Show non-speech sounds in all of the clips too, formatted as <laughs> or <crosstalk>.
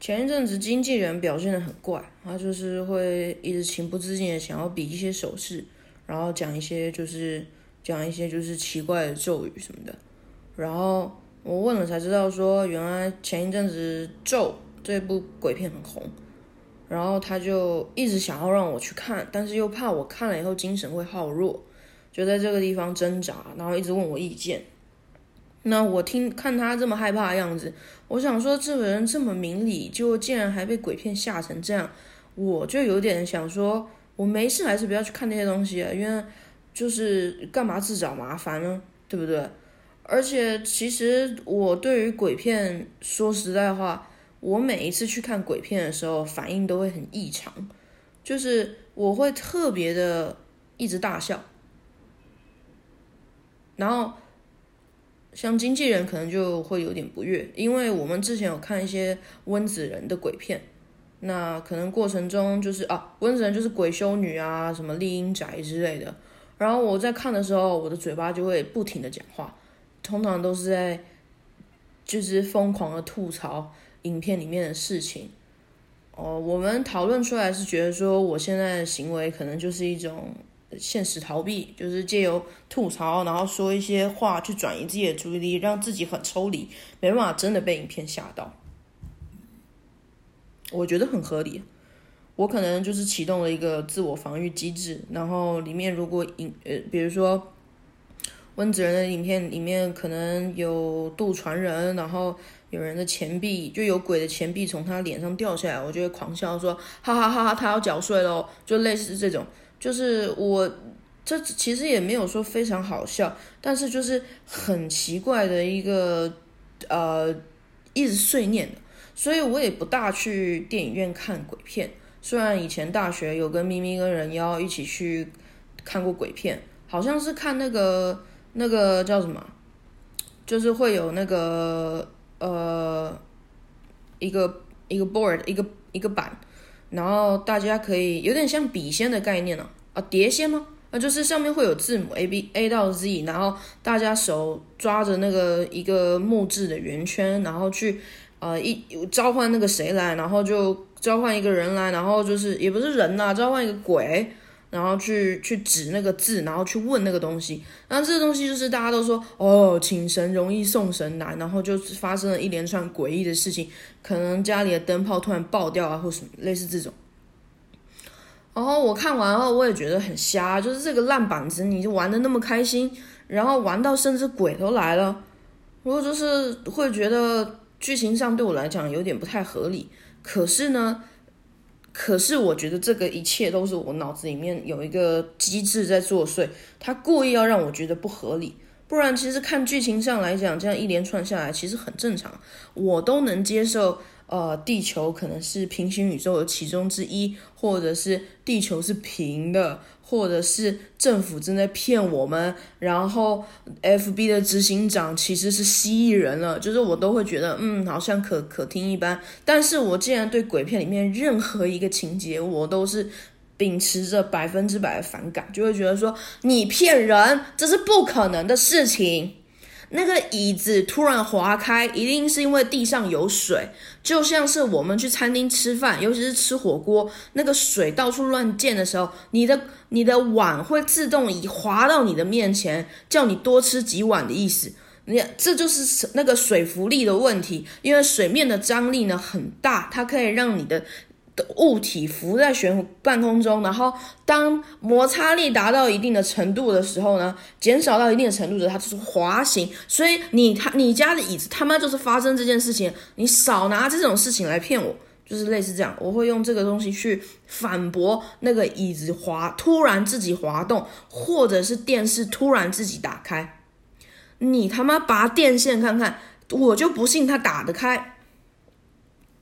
前一阵子经纪人表现的很怪，他就是会一直情不自禁的想要比一些手势，然后讲一些就是讲一些就是奇怪的咒语什么的。然后我问了才知道说，原来前一阵子《咒》这部鬼片很红，然后他就一直想要让我去看，但是又怕我看了以后精神会耗弱，就在这个地方挣扎，然后一直问我意见。那我听看他这么害怕的样子，我想说这个人这么明理，就竟然还被鬼片吓成这样，我就有点想说，我没事还是不要去看那些东西，因为就是干嘛自找麻烦呢，对不对？而且其实我对于鬼片，说实在话，我每一次去看鬼片的时候，反应都会很异常，就是我会特别的一直大笑，然后。像经纪人可能就会有点不悦，因为我们之前有看一些温子仁的鬼片，那可能过程中就是啊，温子仁就是鬼修女啊，什么丽英宅之类的。然后我在看的时候，我的嘴巴就会不停的讲话，通常都是在就是疯狂的吐槽影片里面的事情。哦，我们讨论出来是觉得说，我现在的行为可能就是一种。现实逃避就是借由吐槽，然后说一些话去转移自己的注意力，让自己很抽离，没办法真的被影片吓到。我觉得很合理。我可能就是启动了一个自我防御机制，然后里面如果影呃，比如说温子仁的影片里面可能有渡船人，然后有人的钱币就有鬼的钱币从他脸上掉下来，我就会狂笑说哈哈哈哈，他要缴税喽，就类似这种。就是我这其实也没有说非常好笑，但是就是很奇怪的一个呃一直碎念的，所以我也不大去电影院看鬼片。虽然以前大学有跟咪咪跟人妖一起去看过鬼片，好像是看那个那个叫什么，就是会有那个呃一个一个 board 一个一个板。然后大家可以有点像笔仙的概念呢，啊，碟仙吗？啊，就是上面会有字母 A B A 到 Z，然后大家手抓着那个一个木质的圆圈，然后去呃一召唤那个谁来，然后就召唤一个人来，然后就是也不是人呐，召唤一个鬼。然后去去指那个字，然后去问那个东西。那这个东西就是大家都说哦，请神容易送神难，然后就发生了一连串诡异的事情，可能家里的灯泡突然爆掉啊，或什么类似这种。然后我看完后，我也觉得很瞎，就是这个烂板子，你就玩的那么开心，然后玩到甚至鬼都来了，我就是会觉得剧情上对我来讲有点不太合理。可是呢？可是我觉得这个一切都是我脑子里面有一个机制在作祟，他故意要让我觉得不合理，不然其实看剧情上来讲，这样一连串下来其实很正常，我都能接受。呃，地球可能是平行宇宙的其中之一，或者是地球是平的，或者是政府正在骗我们，然后 F B 的执行长其实是蜥蜴人了，就是我都会觉得，嗯，好像可可听一般。但是我既然对鬼片里面任何一个情节，我都是秉持着百分之百的反感，就会觉得说你骗人，这是不可能的事情。那个椅子突然滑开，一定是因为地上有水，就像是我们去餐厅吃饭，尤其是吃火锅，那个水到处乱溅的时候，你的你的碗会自动移滑到你的面前，叫你多吃几碗的意思。你这就是那个水浮力的问题，因为水面的张力呢很大，它可以让你的。物体浮在悬半空中，然后当摩擦力达到一定的程度的时候呢，减少到一定的程度的，它就是滑行。所以你他你家的椅子他妈就是发生这件事情，你少拿这种事情来骗我，就是类似这样，我会用这个东西去反驳那个椅子滑突然自己滑动，或者是电视突然自己打开。你他妈拔电线看看，我就不信它打得开。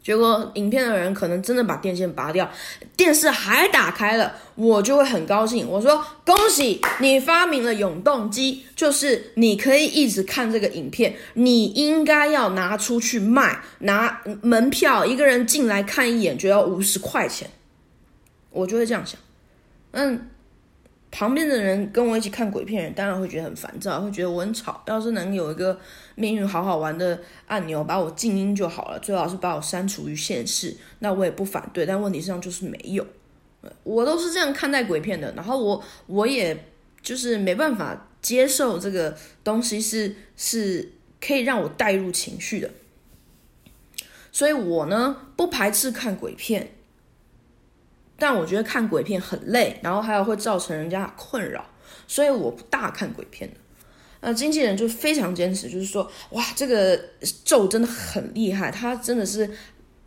结果影片的人可能真的把电线拔掉，电视还打开了，我就会很高兴。我说恭喜你发明了永动机，就是你可以一直看这个影片。你应该要拿出去卖，拿门票，一个人进来看一眼就要五十块钱，我就会这样想。嗯，旁边的人跟我一起看鬼片，人当然会觉得很烦躁，会觉得我很吵。要是能有一个命运好好玩的按钮，把我静音就好了，最好是把我删除于现世，那我也不反对。但问题上就是没有，我都是这样看待鬼片的。然后我我也就是没办法接受这个东西是是可以让我带入情绪的，所以我呢不排斥看鬼片。但我觉得看鬼片很累，然后还有会造成人家困扰，所以我不大看鬼片的。那经纪人就非常坚持，就是说，哇，这个咒真的很厉害，他真的是，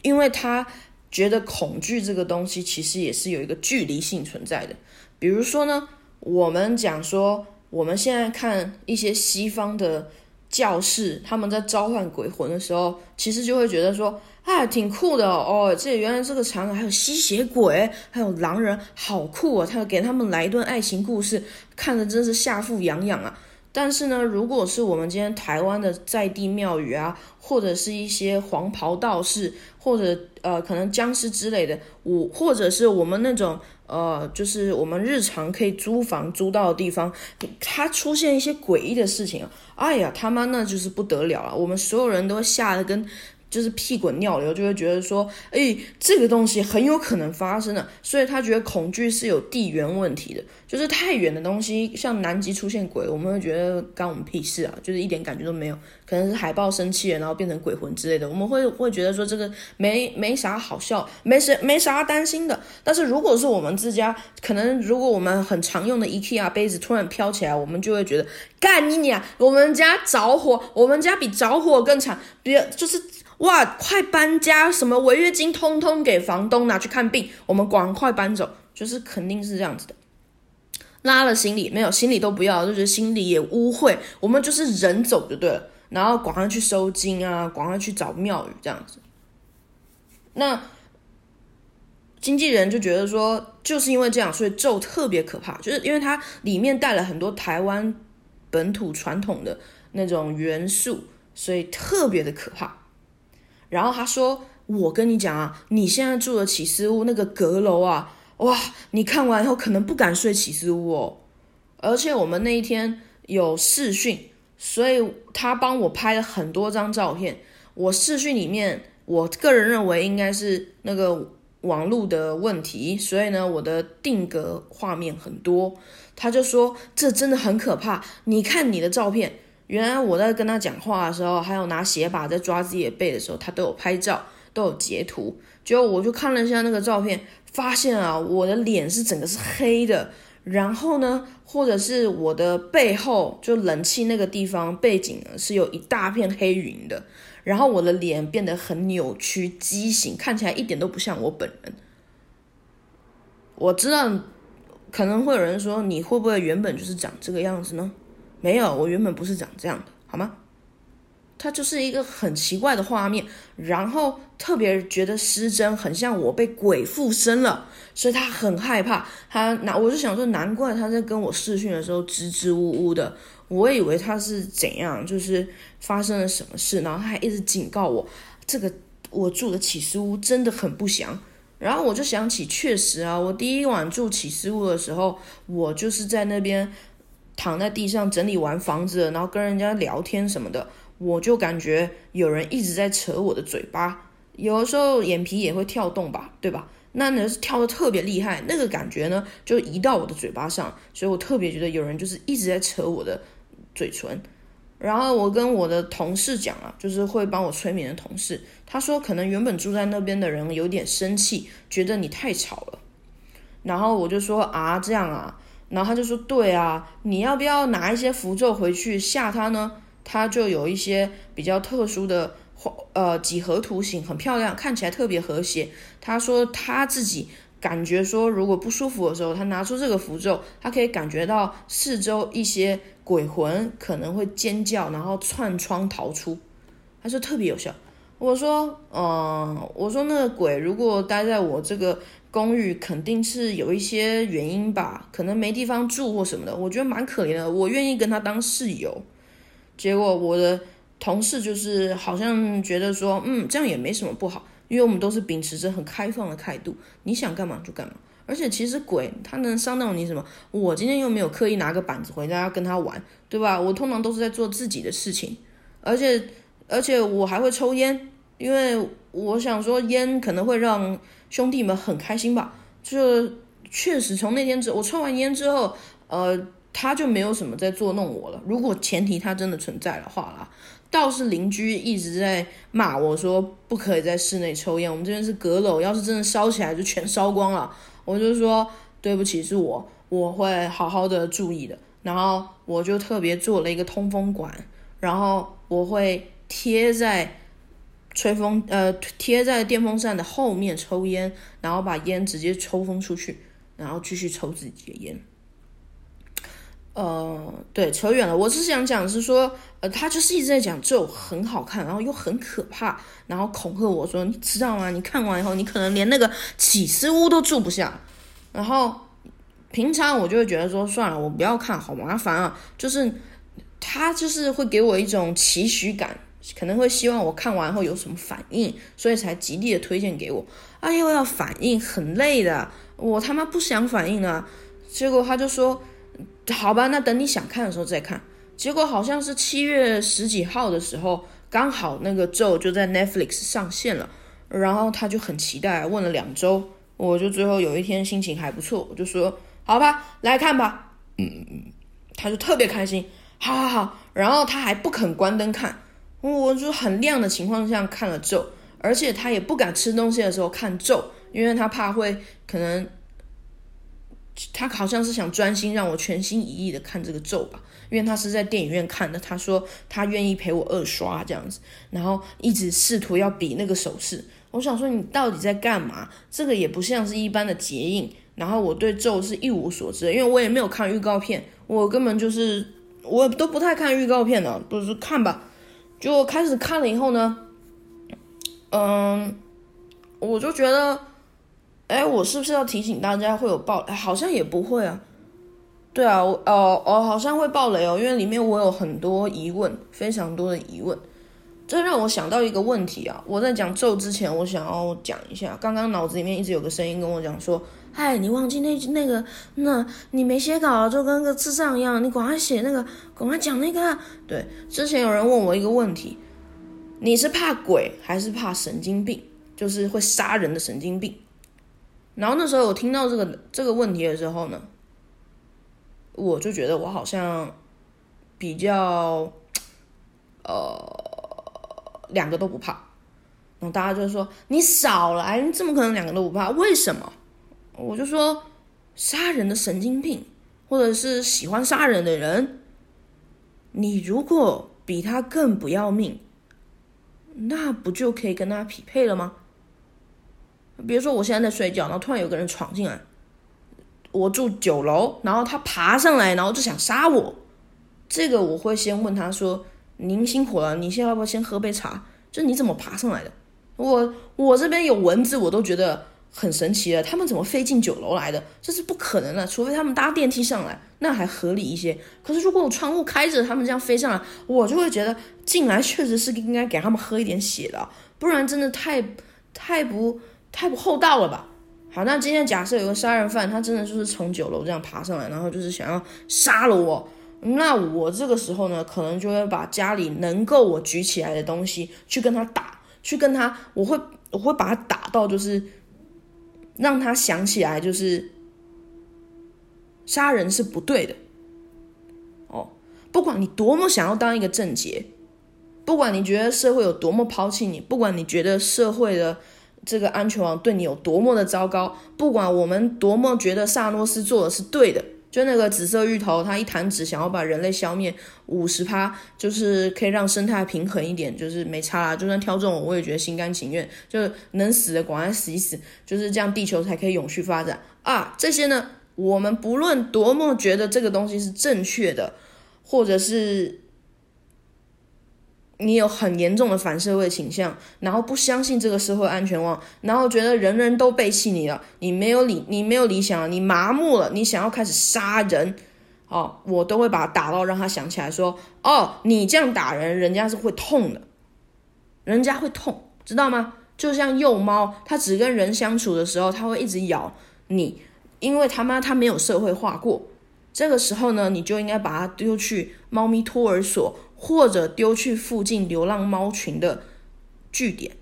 因为他觉得恐惧这个东西其实也是有一个距离性存在的。比如说呢，我们讲说，我们现在看一些西方的教士，他们在召唤鬼魂的时候，其实就会觉得说。哎，挺酷的哦！这原来这个场景还有吸血鬼，还有狼人，好酷啊！他给他们来一段爱情故事，看着真是下腹痒痒啊！但是呢，如果是我们今天台湾的在地庙宇啊，或者是一些黄袍道士，或者呃可能僵尸之类的，我或者是我们那种呃，就是我们日常可以租房租到的地方，它出现一些诡异的事情，哎呀，他妈那就是不得了了！我们所有人都吓得跟。就是屁滚尿流，就会觉得说，哎，这个东西很有可能发生的，所以他觉得恐惧是有地缘问题的，就是太远的东西，像南极出现鬼，我们会觉得干我们屁事啊，就是一点感觉都没有，可能是海豹生气了，然后变成鬼魂之类的，我们会会觉得说这个没没啥好笑，没谁没啥担心的。但是如果是我们自家，可能如果我们很常用的 IKEA 杯子突然飘起来，我们就会觉得干你娘，我们家着火，我们家比着火更惨，别就是。哇！快搬家，什么违约金通通给房东拿去看病，我们赶快搬走，就是肯定是这样子的。拉了行李没有？行李都不要，就觉得行李也污秽，我们就是人走就对了。然后赶快去收金啊，赶快去找庙宇这样子。那经纪人就觉得说，就是因为这样，所以咒特别可怕，就是因为它里面带了很多台湾本土传统的那种元素，所以特别的可怕。然后他说：“我跟你讲啊，你现在住的起司屋那个阁楼啊，哇，你看完以后可能不敢睡起司屋哦。而且我们那一天有视讯，所以他帮我拍了很多张照片。我视讯里面，我个人认为应该是那个网络的问题，所以呢，我的定格画面很多。他就说这真的很可怕，你看你的照片。”原来我在跟他讲话的时候，还有拿鞋把在抓自己的背的时候，他都有拍照，都有截图。结果我就看了一下那个照片，发现啊，我的脸是整个是黑的，然后呢，或者是我的背后就冷气那个地方背景是有一大片黑云的，然后我的脸变得很扭曲畸形，看起来一点都不像我本人。我知道可能会有人说，你会不会原本就是长这个样子呢？没有，我原本不是长这样的，好吗？它就是一个很奇怪的画面，然后特别觉得失真，很像我被鬼附身了，所以他很害怕。他那我就想说，难怪他在跟我视讯的时候支支吾吾的，我以为他是怎样，就是发生了什么事，然后他还一直警告我，这个我住的起司屋真的很不祥。然后我就想起，确实啊，我第一晚住起司屋的时候，我就是在那边。躺在地上整理完房子，然后跟人家聊天什么的，我就感觉有人一直在扯我的嘴巴，有的时候眼皮也会跳动吧，对吧？那呢是跳的特别厉害，那个感觉呢就移到我的嘴巴上，所以我特别觉得有人就是一直在扯我的嘴唇。然后我跟我的同事讲啊，就是会帮我催眠的同事，他说可能原本住在那边的人有点生气，觉得你太吵了。然后我就说啊，这样啊。然后他就说：“对啊，你要不要拿一些符咒回去吓他呢？他就有一些比较特殊的呃几何图形，很漂亮，看起来特别和谐。他说他自己感觉说，如果不舒服的时候，他拿出这个符咒，他可以感觉到四周一些鬼魂可能会尖叫，然后窜窗逃出。他说特别有效。我说，嗯，我说那个鬼如果待在我这个。”公寓肯定是有一些原因吧，可能没地方住或什么的，我觉得蛮可怜的。我愿意跟他当室友，结果我的同事就是好像觉得说，嗯，这样也没什么不好，因为我们都是秉持着很开放的态度，你想干嘛就干嘛。而且其实鬼他能伤到你什么？我今天又没有刻意拿个板子回家跟他玩，对吧？我通常都是在做自己的事情，而且而且我还会抽烟，因为我想说烟可能会让兄弟们很开心吧。就确实从那天之，我抽完烟之后，呃，他就没有什么在作弄我了。如果前提他真的存在的话啦。倒是邻居一直在骂我说不可以在室内抽烟，我们这边是阁楼，要是真的烧起来就全烧光了。我就说对不起，是我，我会好好的注意的。然后我就特别做了一个通风管，然后我会贴在吹风呃贴在电风扇的后面抽烟，然后把烟直接抽风出去，然后继续抽自己的烟。呃，对，扯远了。我是想讲是说，呃，他就是一直在讲咒很好看，然后又很可怕，然后恐吓我说，你知道吗？你看完以后，你可能连那个起司屋都住不下。然后平常我就会觉得说，算了，我不要看好麻烦啊。就是他就是会给我一种期许感，可能会希望我看完后有什么反应，所以才极力的推荐给我。啊，又，要反应很累的，我他妈不想反应啊。结果他就说。好吧，那等你想看的时候再看。结果好像是七月十几号的时候，刚好那个咒就在 Netflix 上线了，然后他就很期待，问了两周，我就最后有一天心情还不错，我就说好吧，来看吧。嗯嗯嗯，他就特别开心，好好好。然后他还不肯关灯看，我就很亮的情况下看了咒，而且他也不敢吃东西的时候看咒，因为他怕会可能。他好像是想专心让我全心一意的看这个咒吧，因为他是在电影院看的。他说他愿意陪我二刷这样子，然后一直试图要比那个手势。我想说你到底在干嘛？这个也不像是一般的结印。然后我对咒是一无所知，因为我也没有看预告片，我根本就是我都不太看预告片的，不是看吧。就开始看了以后呢，嗯，我就觉得。哎，我是不是要提醒大家会有爆？好像也不会啊。对啊，哦哦，好像会爆雷哦，因为里面我有很多疑问，非常多的疑问。这让我想到一个问题啊！我在讲咒之前，我想要讲一下，刚刚脑子里面一直有个声音跟我讲说：“嗨，你忘记那那个，那你没写稿，就跟个智障一样，你赶快写那个，赶快讲那个。”对，之前有人问我一个问题：你是怕鬼还是怕神经病？就是会杀人的神经病。然后那时候我听到这个这个问题的时候呢，我就觉得我好像比较呃两个都不怕。然后大家就说你少来，你怎么可能两个都不怕？为什么？我就说杀人的神经病，或者是喜欢杀人的人，你如果比他更不要命，那不就可以跟他匹配了吗？比如说，我现在在睡觉，然后突然有个人闯进来，我住九楼，然后他爬上来，然后就想杀我。这个我会先问他说：“您辛苦了，你现在要不要先喝杯茶？就你怎么爬上来的？我我这边有蚊子，我都觉得很神奇了。他们怎么飞进九楼来的？这是不可能的，除非他们搭电梯上来，那还合理一些。可是如果我窗户开着，他们这样飞上来，我就会觉得进来确实是应该给他们喝一点血的，不然真的太太不。”太不厚道了吧？好，那今天假设有个杀人犯，他真的就是从九楼这样爬上来，然后就是想要杀了我，那我这个时候呢，可能就会把家里能够我举起来的东西去跟他打，去跟他，我会我会把他打到，就是让他想起来，就是杀人是不对的。哦，不管你多么想要当一个正杰，不管你觉得社会有多么抛弃你，不管你觉得社会的。这个安全网对你有多么的糟糕？不管我们多么觉得萨诺斯做的是对的，就那个紫色芋头，它一弹指想要把人类消灭五十趴，就是可以让生态平衡一点，就是没差啦。就算挑中我，我也觉得心甘情愿，就是能死的赶快死一死，就是这样，地球才可以永续发展啊！这些呢，我们不论多么觉得这个东西是正确的，或者是。你有很严重的反社会倾向，然后不相信这个社会安全网，然后觉得人人都背弃你了，你没有理，你没有理想了，你麻木了，你想要开始杀人，哦，我都会把他打到让他想起来说，哦，你这样打人，人家是会痛的，人家会痛，知道吗？就像幼猫，它只跟人相处的时候，它会一直咬你，因为他妈他没有社会化过，这个时候呢，你就应该把它丢去猫咪托儿所，或者丢去附近流浪猫群的据点。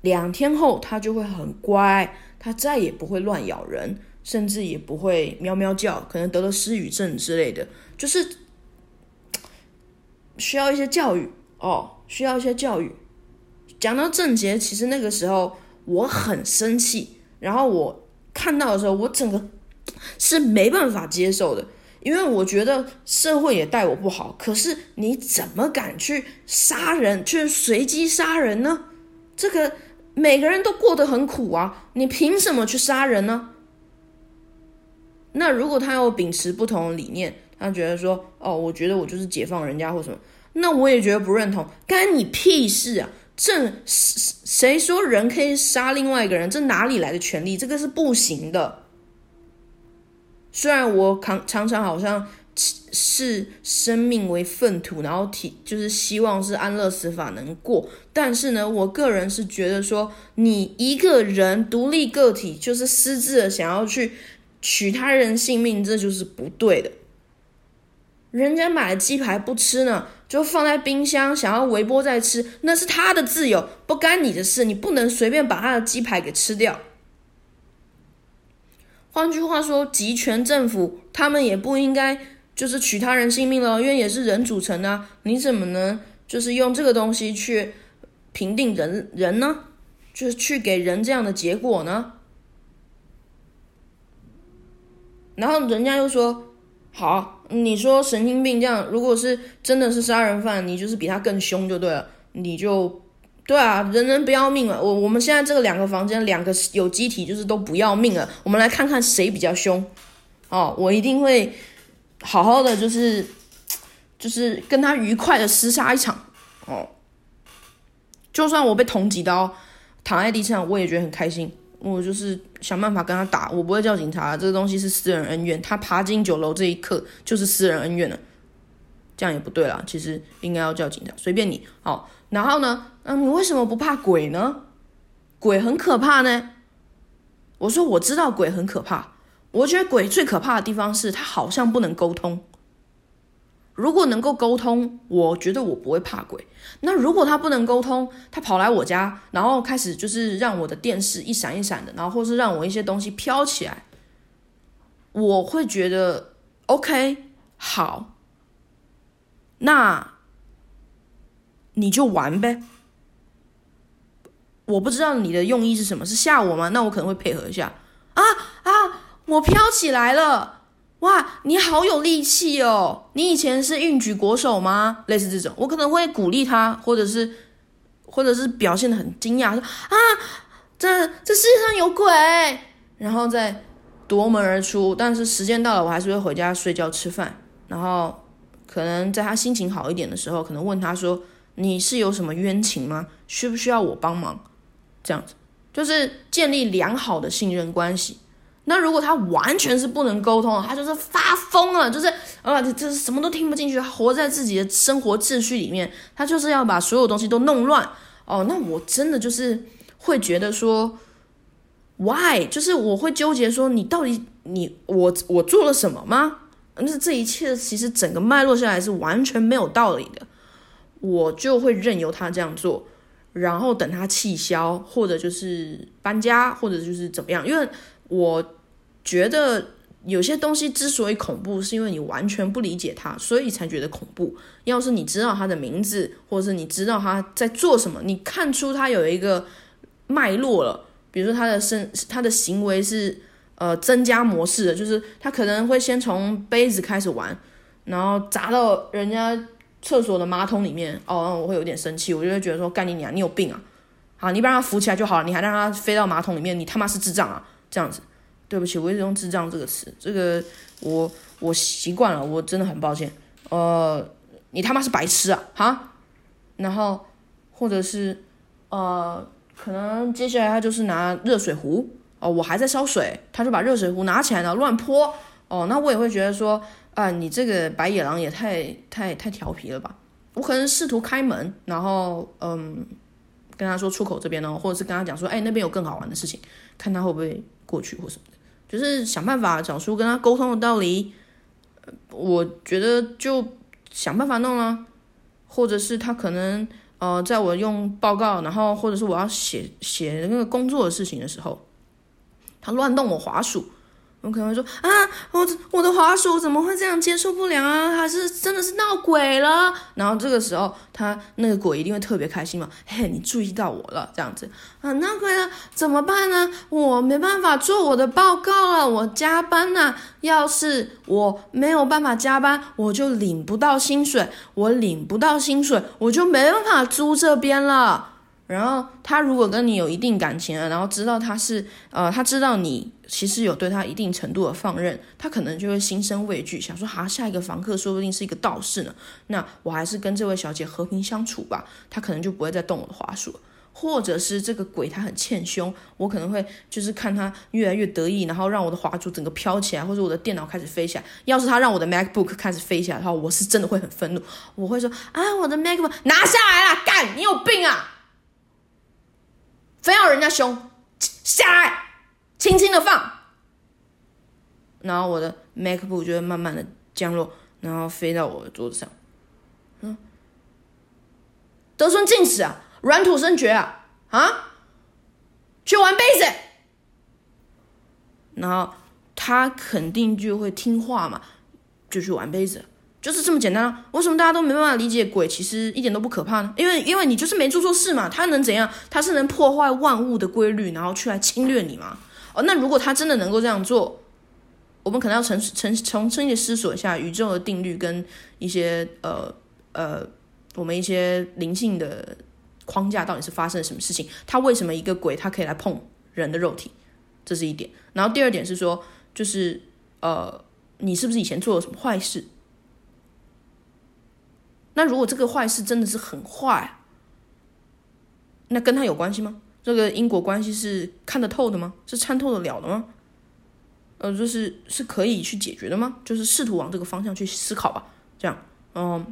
两天后，它就会很乖，它再也不会乱咬人，甚至也不会喵喵叫，可能得了失语症之类的，就是需要一些教育哦，需要一些教育。讲到郑杰，其实那个时候我很生气，然后我看到的时候，我整个是没办法接受的，因为我觉得社会也待我不好，可是你怎么敢去杀人，去随机杀人呢？这个。每个人都过得很苦啊，你凭什么去杀人呢？那如果他有秉持不同的理念，他觉得说，哦，我觉得我就是解放人家或什么，那我也觉得不认同，干你屁事啊！这谁说人可以杀另外一个人？这哪里来的权利？这个是不行的。虽然我常常常好像。视生命为粪土，然后体就是希望是安乐死法能过。但是呢，我个人是觉得说，你一个人独立个体就是私自的想要去取他人性命，这就是不对的。人家买了鸡排不吃呢，就放在冰箱，想要微波再吃，那是他的自由，不干你的事。你不能随便把他的鸡排给吃掉。换句话说，集权政府他们也不应该。就是取他人性命了，因为也是人组成的，你怎么能就是用这个东西去评定人人呢？就是去给人这样的结果呢？然后人家又说，好，你说神经病这样，如果是真的是杀人犯，你就是比他更凶就对了，你就对啊，人人不要命了。我我们现在这个两个房间，两个有机体就是都不要命了，我们来看看谁比较凶。哦，我一定会。好好的就是，就是跟他愉快的厮杀一场哦。就算我被捅几刀，躺在地上，我也觉得很开心。我就是想办法跟他打，我不会叫警察。这个东西是私人恩怨，他爬进酒楼这一刻就是私人恩怨了。这样也不对啦，其实应该要叫警察，随便你。好，然后呢，嗯，你为什么不怕鬼呢？鬼很可怕呢。我说我知道鬼很可怕。我觉得鬼最可怕的地方是，他好像不能沟通。如果能够沟通，我觉得我不会怕鬼。那如果他不能沟通，他跑来我家，然后开始就是让我的电视一闪一闪的，然后或是让我一些东西飘起来，我会觉得 OK 好，那你就玩呗。我不知道你的用意是什么，是吓我吗？那我可能会配合一下啊啊。我飘起来了，哇！你好有力气哦！你以前是运举国手吗？类似这种，我可能会鼓励他，或者是，或者是表现的很惊讶，说啊，这这世界上有鬼，然后再夺门而出。但是时间到了，我还是会回家睡觉吃饭。然后可能在他心情好一点的时候，可能问他说：“你是有什么冤情吗？需不需要我帮忙？”这样子就是建立良好的信任关系。那如果他完全是不能沟通，他就是发疯了，就是啊，这是什么都听不进去，活在自己的生活秩序里面，他就是要把所有东西都弄乱哦。那我真的就是会觉得说，why？就是我会纠结说，你到底你我我做了什么吗？那这一切其实整个脉络下来是完全没有道理的，我就会任由他这样做，然后等他气消，或者就是搬家，或者就是怎么样，因为我。觉得有些东西之所以恐怖，是因为你完全不理解它，所以才觉得恐怖。要是你知道他的名字，或者是你知道他在做什么，你看出他有一个脉络了，比如说他的身，他的行为是呃增加模式的，就是他可能会先从杯子开始玩，然后砸到人家厕所的马桶里面，哦，我会有点生气，我就会觉得说干你娘，你有病啊！好，你把他扶起来就好了，你还让他飞到马桶里面，你他妈是智障啊！这样子。对不起，我一直用“智障”这个词，这个我我习惯了，我真的很抱歉。呃，你他妈是白痴啊，哈！然后或者是呃，可能接下来他就是拿热水壶哦，我还在烧水，他就把热水壶拿起来了乱泼哦，那我也会觉得说啊，你这个白野狼也太太太调皮了吧？我可能试图开门，然后嗯，跟他说出口这边呢，或者是跟他讲说，哎，那边有更好玩的事情，看他会不会过去或什么的。就是想办法找出跟他沟通的道理。我觉得就想办法弄啊，或者是他可能呃，在我用报告，然后或者是我要写写那个工作的事情的时候，他乱动我滑鼠。我可能会说啊，我我的滑鼠怎么会这样接受不良啊？还是真的是闹鬼了？然后这个时候，他那个鬼一定会特别开心嘛？嘿，你注意到我了，这样子啊，闹鬼了怎么办呢？我没办法做我的报告了，我加班呐。要是我没有办法加班，我就领不到薪水，我领不到薪水，我就没办法租这边了。然后他如果跟你有一定感情了，然后知道他是呃，他知道你其实有对他一定程度的放任，他可能就会心生畏惧，想说哈，下一个房客说不定是一个道士呢，那我还是跟这位小姐和平相处吧，他可能就不会再动我的花束，或者是这个鬼他很欠凶，我可能会就是看他越来越得意，然后让我的花烛整个飘起来，或者我的电脑开始飞起来。要是他让我的 MacBook 开始飞起来的话，我是真的会很愤怒，我会说啊，我的 MacBook 拿下来了，干，你有病啊！非要人家凶，下来，轻轻的放，然后我的 MacBook 就会慢慢的降落，然后飞到我的桌子上。嗯，得寸进尺啊，软土生绝啊，啊，去玩杯子，然后他肯定就会听话嘛，就去玩杯子。就是这么简单啊！为什么大家都没办法理解鬼其实一点都不可怕呢？因为因为你就是没做错事嘛，他能怎样？他是能破坏万物的规律，然后去来侵略你吗？哦，那如果他真的能够这样做，我们可能要重重重新的思索一下宇宙的定律跟一些呃呃我们一些灵性的框架到底是发生了什么事情？他为什么一个鬼他可以来碰人的肉体？这是一点。然后第二点是说，就是呃，你是不是以前做了什么坏事？那如果这个坏事真的是很坏，那跟他有关系吗？这个因果关系是看得透的吗？是参透得了的吗？呃，就是是可以去解决的吗？就是试图往这个方向去思考吧。这样，嗯，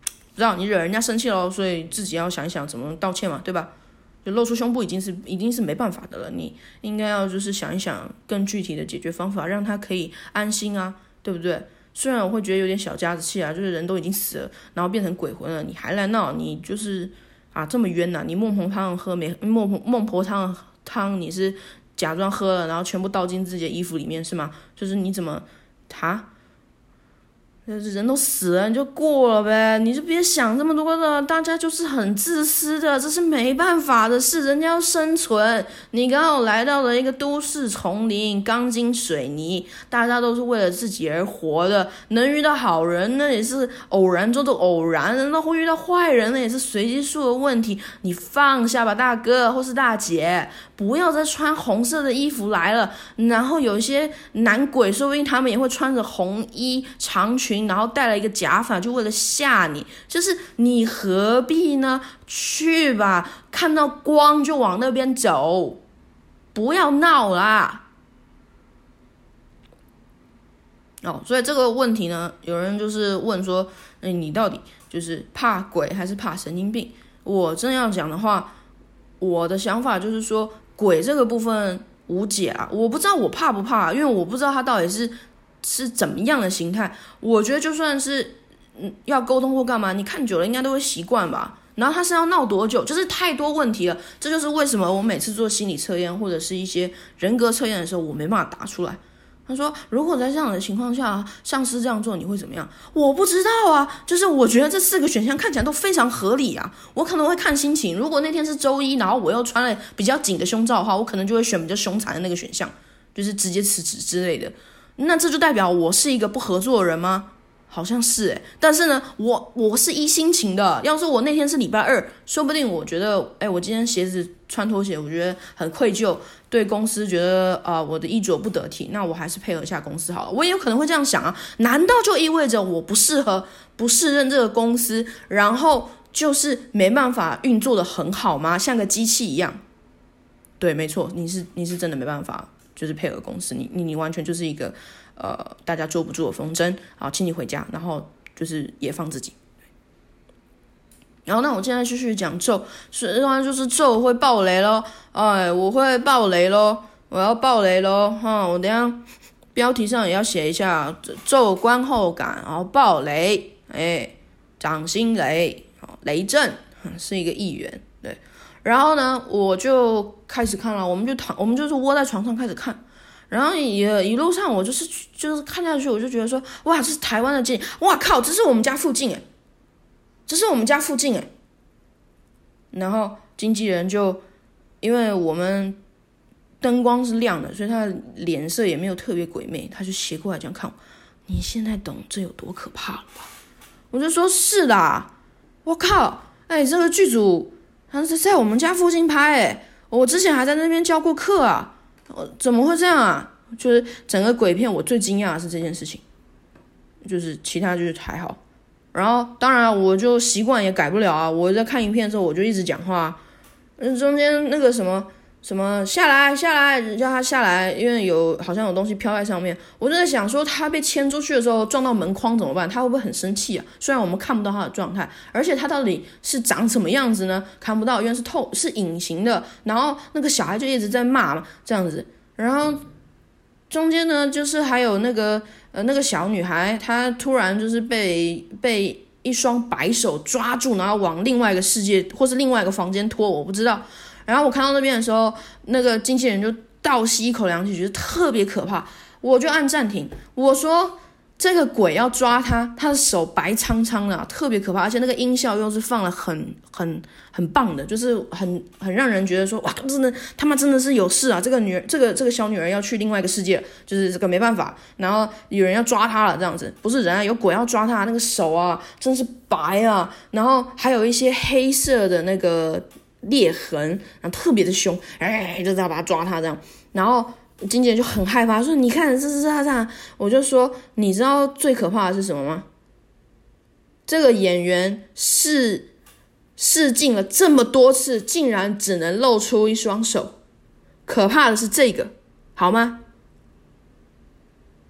不知道你惹人家生气了，所以自己要想一想怎么道歉嘛，对吧？就露出胸部已经是已经是没办法的了，你应该要就是想一想更具体的解决方法，让他可以安心啊，对不对？虽然我会觉得有点小家子气啊，就是人都已经死了，然后变成鬼魂了，你还来闹，你就是啊这么冤呐！你孟婆汤喝没？孟婆孟婆汤汤你是假装喝了，然后全部倒进自己的衣服里面是吗？就是你怎么他？人都死了，你就过了呗，你就别想这么多了。大家就是很自私的，这是没办法的事。人家要生存，你刚好来到了一个都市丛林，钢筋水泥，大家都是为了自己而活的。能遇到好人，那也是偶然中的偶然；，那会遇到坏人，那也是随机数的问题。你放下吧，大哥或是大姐。不要再穿红色的衣服来了，然后有些男鬼，说不定他们也会穿着红衣长裙，然后戴了一个假发，就为了吓你。就是你何必呢？去吧，看到光就往那边走，不要闹啦。哦，所以这个问题呢，有人就是问说，哎，你到底就是怕鬼还是怕神经病？我真要讲的话，我的想法就是说。鬼这个部分无解啊，我不知道我怕不怕，因为我不知道他到底是是怎么样的形态。我觉得就算是嗯要沟通或干嘛，你看久了应该都会习惯吧。然后他是要闹多久，就是太多问题了。这就是为什么我每次做心理测验或者是一些人格测验的时候，我没办法答出来。他说：“如果在这样的情况下，上司这样做，你会怎么样？”我不知道啊，就是我觉得这四个选项看起来都非常合理啊。我可能会看心情，如果那天是周一，然后我又穿了比较紧的胸罩的话，我可能就会选比较凶残的那个选项，就是直接辞职之类的。那这就代表我是一个不合作的人吗？好像是诶，但是呢，我我是一心情的。要是我那天是礼拜二，说不定我觉得，哎，我今天鞋子穿拖鞋，我觉得很愧疚，对公司觉得啊，我的衣着不得体，那我还是配合一下公司好了。我也有可能会这样想啊，难道就意味着我不适合、不适任这个公司，然后就是没办法运作的很好吗？像个机器一样？对，没错，你是你是真的没办法，就是配合公司，你你你完全就是一个。呃，大家捉不住的风筝，好，请你回家，然后就是也放自己。然后，那我现在继续讲咒，实际上就是咒会爆雷咯，哎，我会爆雷咯。我要爆雷喽哈！我等下标题上也要写一下，咒观后感，然后爆雷，哎，掌心雷，雷震是一个议员，然后呢，我就开始看了，我们就躺，我们就是窝在床上开始看。然后也一路上，我就是就是看下去，我就觉得说，哇，这是台湾的景，哇靠，这是我们家附近哎，这是我们家附近哎。然后经纪人就因为我们。灯光是亮的，所以他的脸色也没有特别鬼魅，他就斜过来这样看我。你现在懂这有多可怕了吧？我就说是的，我靠，哎，这个剧组他是在我们家附近拍，哎，我之前还在那边教过课啊，我怎么会这样啊？就是整个鬼片，我最惊讶的是这件事情，就是其他就是还好。然后当然我就习惯也改不了啊，我在看影片的时候我就一直讲话，嗯，中间那个什么。什么下来下来，叫他下来，因为有好像有东西飘在上面。我就在想说，他被牵出去的时候撞到门框怎么办？他会不会很生气啊？虽然我们看不到他的状态，而且他到底是长什么样子呢？看不到，因为是透是隐形的。然后那个小孩就一直在骂嘛，这样子。然后中间呢，就是还有那个呃那个小女孩，她突然就是被被一双白手抓住，然后往另外一个世界或是另外一个房间拖，我不知道。然后我看到那边的时候，那个经纪人就倒吸一口凉气，觉得特别可怕。我就按暂停，我说这个鬼要抓他，他的手白苍苍的，特别可怕。而且那个音效又是放了很很很棒的，就是很很让人觉得说哇，真的他妈真的是有事啊！这个女这个这个小女儿要去另外一个世界，就是这个没办法。然后有人要抓她了，这样子不是人啊，有鬼要抓她，那个手啊真是白啊，然后还有一些黑色的那个。裂痕，然后特别的凶，哎，就要把他抓他这样，然后经纪人就很害怕，说：“你看，这是他这样。”我就说：“你知道最可怕的是什么吗？这个演员试试镜了这么多次，竟然只能露出一双手，可怕的是这个，好吗？”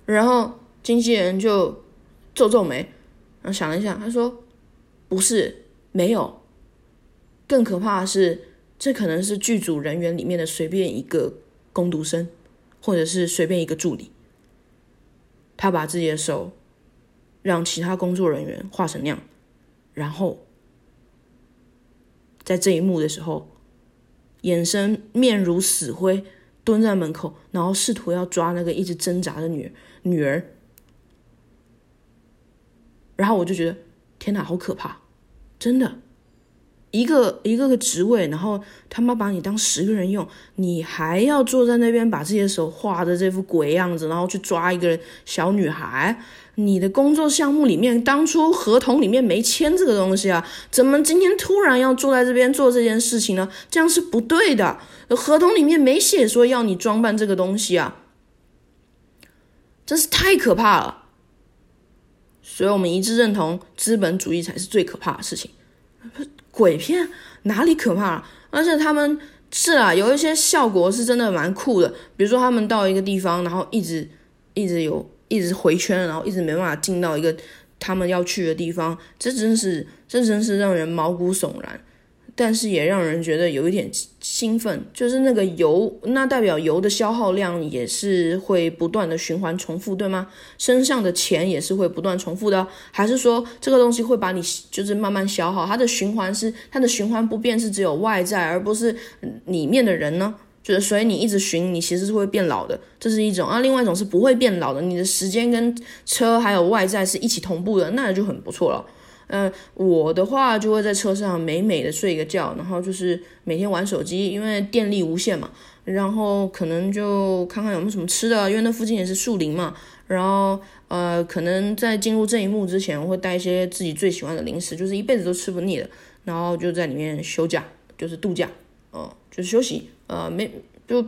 然后经纪人就皱皱眉，然后想了一下，他说：“不是，没有。”更可怕的是，这可能是剧组人员里面的随便一个工读生，或者是随便一个助理。他把自己的手让其他工作人员画成那样，然后在这一幕的时候，眼神面如死灰，蹲在门口，然后试图要抓那个一直挣扎的女女儿。然后我就觉得，天哪，好可怕，真的。一个一个个职位，然后他妈把你当十个人用，你还要坐在那边把自己的手画的这副鬼样子，然后去抓一个小女孩。你的工作项目里面当初合同里面没签这个东西啊，怎么今天突然要坐在这边做这件事情呢？这样是不对的，合同里面没写说要你装扮这个东西啊，真是太可怕了。所以我们一致认同，资本主义才是最可怕的事情。鬼片哪里可怕？而且他们是啊，有一些效果是真的蛮酷的。比如说，他们到一个地方，然后一直一直有一直回圈，然后一直没办法进到一个他们要去的地方，这真是这真是让人毛骨悚然。但是也让人觉得有一点兴奋，就是那个油，那代表油的消耗量也是会不断的循环重复，对吗？身上的钱也是会不断重复的，还是说这个东西会把你就是慢慢消耗？它的循环是它的循环不变，是只有外在，而不是里面的人呢？就是所以你一直循，你其实是会变老的，这是一种啊。另外一种是不会变老的，你的时间跟车还有外在是一起同步的，那就很不错了。嗯，我的话就会在车上美美的睡一个觉，然后就是每天玩手机，因为电力无限嘛。然后可能就看看有没有什么吃的，因为那附近也是树林嘛。然后呃，可能在进入这一幕之前，我会带一些自己最喜欢的零食，就是一辈子都吃不腻的。然后就在里面休假，就是度假，哦，就是休息，呃，没就。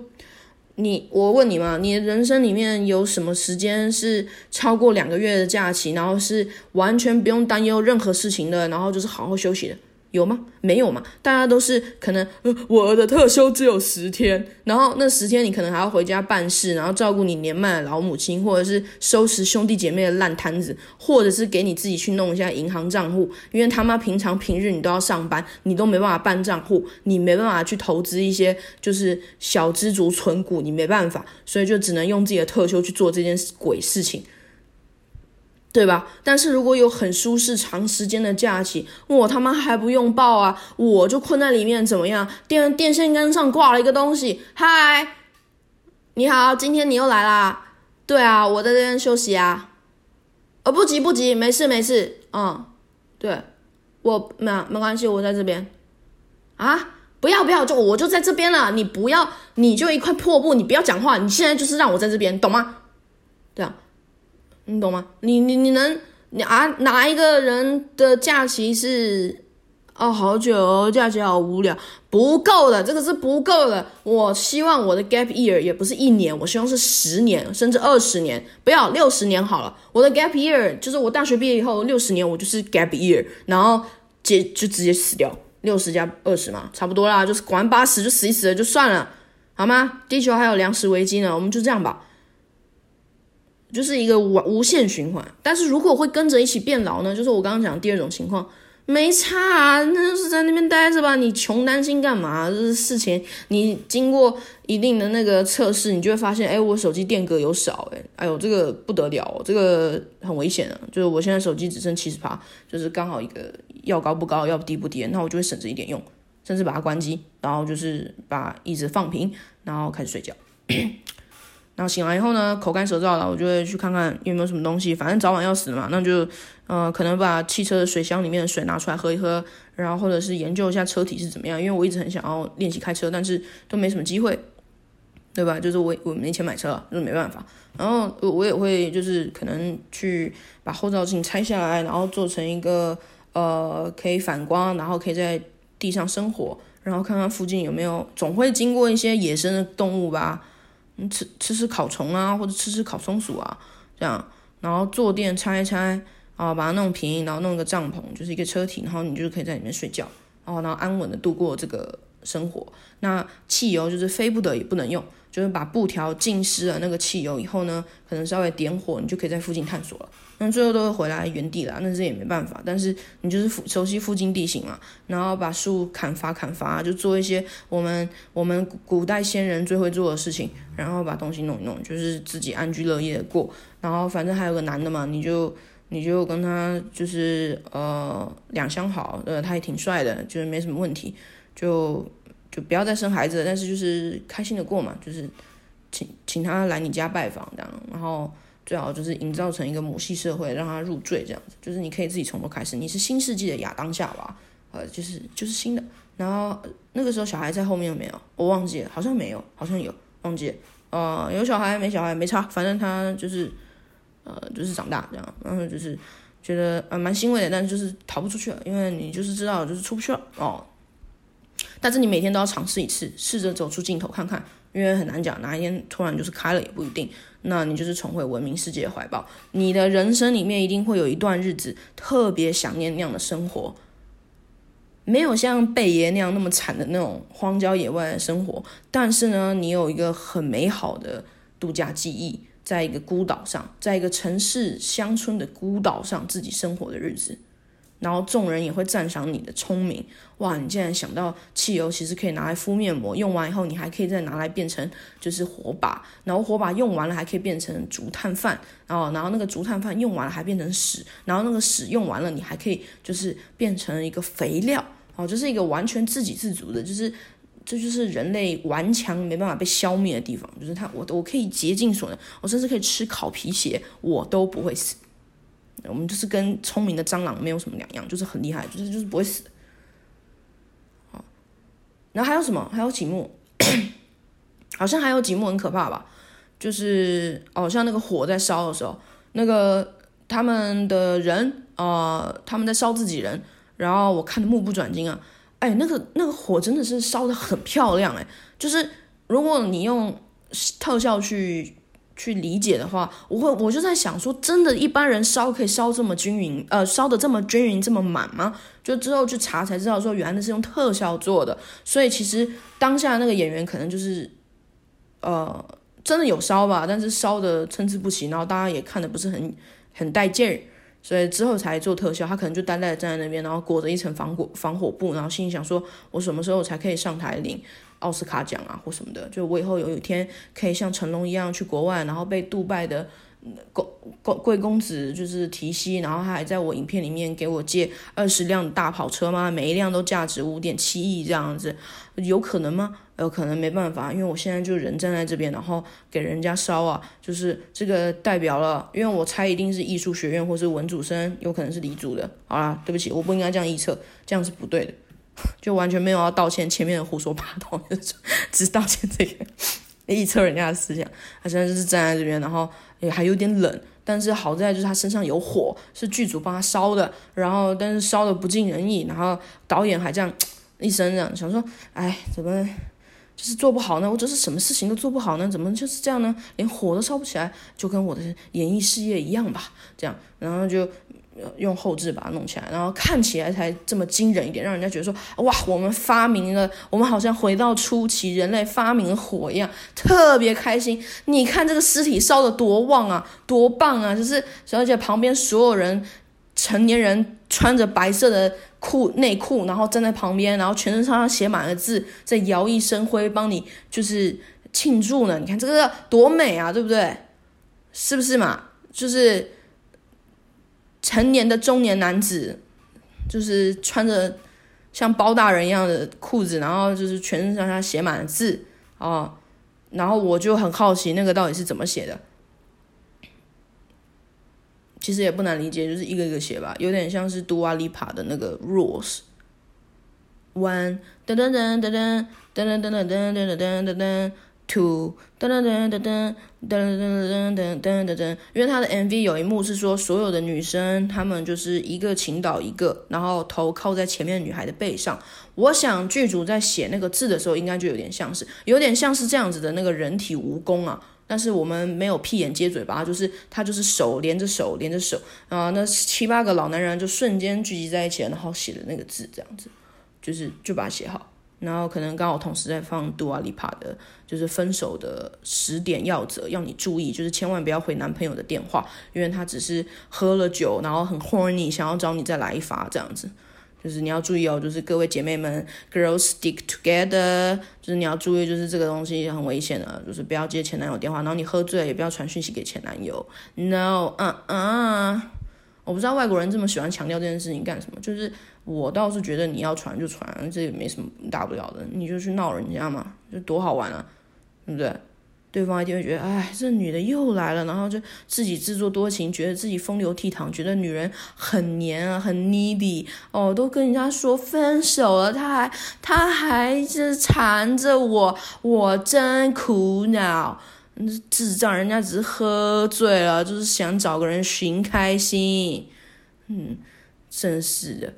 你我问你嘛，你的人生里面有什么时间是超过两个月的假期，然后是完全不用担忧任何事情的，然后就是好好休息的，有吗？没有嘛，大家都是可能，呃，我的特休只有十天，然后那十天你可能还要回家办事，然后照顾你年迈的老母亲，或者是收拾兄弟姐妹的烂摊子，或者是给你自己去弄一下银行账户，因为他妈平常平日你都要上班，你都没办法办账户，你没办法去投资一些就是小资族存股，你没办法，所以就只能用自己的特休去做这件鬼事情。对吧？但是如果有很舒适、长时间的假期，我他妈还不用报啊！我就困在里面，怎么样？电电线杆上挂了一个东西，嗨，你好，今天你又来啦？对啊，我在这边休息啊。呃，不急不急，没事没事。嗯，对，我没没关系，我在这边。啊，不要不要，就我就在这边了。你不要，你就一块破布，你不要讲话。你现在就是让我在这边，懂吗？你懂吗？你你你能你啊？哪一个人的假期是哦？好久哦，假期好无聊，不够的，这个是不够的。我希望我的 gap year 也不是一年，我希望是十年甚至二十年，不要六十年好了。我的 gap year 就是我大学毕业以后六十年，我就是 gap year，然后接就直接死掉，六十加二十嘛，差不多啦，就是管八十就死一死了就算了，好吗？地球还有粮食危机呢，我们就这样吧。就是一个无无限循环，但是如果会跟着一起变老呢？就是我刚刚讲第二种情况，没差，啊，那就是在那边待着吧。你穷担心干嘛？就是事情，你经过一定的那个测试，你就会发现，哎，我手机电格有少，哎，哎呦，这个不得了，这个很危险啊。就是我现在手机只剩七十趴，就是刚好一个要高不高，要低不低，那我就会省着一点用，甚至把它关机，然后就是把椅子放平，然后开始睡觉。然后醒来以后呢，口干舌燥了，我就会去看看有没有什么东西，反正早晚要死嘛，那就，呃，可能把汽车的水箱里面的水拿出来喝一喝，然后或者是研究一下车体是怎么样，因为我一直很想要练习开车，但是都没什么机会，对吧？就是我我没钱买车，就是没办法。然后我也会就是可能去把后照镜拆下来，然后做成一个呃可以反光，然后可以在地上生火，然后看看附近有没有，总会经过一些野生的动物吧。你吃吃吃烤虫啊，或者吃吃烤松鼠啊，这样，然后坐垫拆一拆，啊，把它弄平，然后弄一个帐篷，就是一个车体，然后你就可以在里面睡觉，然后然后安稳的度过这个生活。那汽油就是非不得已不能用，就是把布条浸湿了那个汽油以后呢，可能稍微点火，你就可以在附近探索了。那最后都会回来原地了，那这也没办法。但是你就是熟熟悉附近地形嘛，然后把树砍伐砍伐，就做一些我们我们古代先人最会做的事情，然后把东西弄一弄，就是自己安居乐业的过。然后反正还有个男的嘛，你就你就跟他就是呃两相好，呃他也挺帅的，就是没什么问题，就就不要再生孩子，但是就是开心的过嘛，就是请请他来你家拜访这样，然后。最好就是营造成一个母系社会，让他入赘这样子，就是你可以自己从头开始，你是新世纪的亚当夏娃，呃，就是就是新的。然后那个时候小孩在后面有没有？我忘记了，好像没有，好像有，忘记了。呃，有小孩没小孩没差，反正他就是呃就是长大这样，然后就是觉得呃蛮欣慰的，但是就是逃不出去了，因为你就是知道就是出不去了哦。但是你每天都要尝试一次，试着走出镜头看看，因为很难讲哪一天突然就是开了也不一定。那你就是重回文明世界的怀抱。你的人生里面一定会有一段日子特别想念那样的生活，没有像贝爷那样那么惨的那种荒郊野外的生活。但是呢，你有一个很美好的度假记忆，在一个孤岛上，在一个城市乡村的孤岛上自己生活的日子。然后众人也会赞赏你的聪明，哇！你竟然想到汽油其实可以拿来敷面膜，用完以后你还可以再拿来变成就是火把，然后火把用完了还可以变成竹炭饭，然后然后那个竹炭饭用完了还变成屎，然后那个屎用完了你还可以就是变成一个肥料，哦，就是一个完全自给自足的，就是这就是人类顽强没办法被消灭的地方，就是它我我可以竭尽所能，我甚至可以吃烤皮鞋，我都不会死。我们就是跟聪明的蟑螂没有什么两样，就是很厉害，就是就是不会死。好，然后还有什么？还有几幕，<coughs> 好像还有几幕很可怕吧？就是哦，像那个火在烧的时候，那个他们的人啊，他们在烧自己人，然后我看的目不转睛啊，哎，那个那个火真的是烧的很漂亮哎，就是如果你用特效去去理解的话，我会我就在想说，真的，一般人烧可以烧这么均匀，呃，烧的这么均匀这么满吗？就之后去查才知道，说原来那是用特效做的。所以其实当下那个演员可能就是，呃，真的有烧吧，但是烧的参差不齐，然后大家也看的不是很很带劲儿。所以之后才做特效，他可能就呆呆的站在那边，然后裹着一层防火防火布，然后心里想说：“我什么时候才可以上台领奥斯卡奖啊，或什么的？就我以后有一天可以像成龙一样去国外，然后被杜拜的公公贵公子就是提膝，然后他还在我影片里面给我借二十辆大跑车吗？每一辆都价值五点七亿这样子，有可能吗？”有可能没办法，因为我现在就人站在这边，然后给人家烧啊，就是这个代表了，因为我猜一定是艺术学院或是文主生，有可能是李组的。好啦，对不起，我不应该这样臆测，这样是不对的，<laughs> 就完全没有要道歉，前面的胡说八道 <laughs> 就，只道歉这个臆测人家的思想。他现在就是站在这边，然后也还有点冷，但是好在就是他身上有火，是剧组帮他烧的，然后但是烧的不尽人意，然后导演还这样 <tsk> 一声这样想说，哎，怎么？就是做不好呢，或者是什么事情都做不好呢？怎么就是这样呢？连火都烧不起来，就跟我的演艺事业一样吧。这样，然后就用后置把它弄起来，然后看起来才这么惊人一点，让人家觉得说哇，我们发明了，我们好像回到初期人类发明火一样，特别开心。你看这个尸体烧的多旺啊，多棒啊！就是而且旁边所有人，成年人穿着白色的。裤内裤，然后站在旁边，然后全身上下写满了字，在摇曳生辉，帮你就是庆祝呢。你看这个多美啊，对不对？是不是嘛？就是成年的中年男子，就是穿着像包大人一样的裤子，然后就是全身上下写满了字啊。然后我就很好奇，那个到底是怎么写的？其实也不难理解，就是一个一个写吧，有点像是杜瓦丽帕的那个 Rose One 噔噔噔噔噔噔噔噔噔噔噔噔噔 Two 噔噔噔噔噔噔噔噔噔噔噔噔，因为他的 MV 有一幕是说所有的女生她们就是一个倾倒一个，然后头靠在前面女孩的背上。我想剧组在写那个字的时候，应该就有点像是，有点像是这样子的那个人体蜈蚣啊。但是我们没有屁眼接嘴巴，就是他就是手连着手连着手啊，那七八个老男人就瞬间聚集在一起，然后写的那个字这样子，就是就把它写好。然后可能刚好同时在放杜阿丽帕的，就是分手的十点要则，要你注意，就是千万不要回男朋友的电话，因为他只是喝了酒，然后很 horny，想要找你再来一发这样子。就是你要注意哦，就是各位姐妹们，girls stick together，就是你要注意，就是这个东西很危险的，就是不要接前男友电话，然后你喝醉了也不要传讯息给前男友。No，嗯嗯，我不知道外国人这么喜欢强调这件事情干什么，就是我倒是觉得你要传就传，这也没什么大不了的，你就去闹人家嘛，就多好玩啊，对不对？对方一定会觉得，哎，这女的又来了，然后就自己自作多情，觉得自己风流倜傥，觉得女人很黏啊，很 needy，哦，都跟人家说分手了，他还他还是缠着我，我真苦恼，智障，人家只是喝醉了，就是想找个人寻开心，嗯，真是的，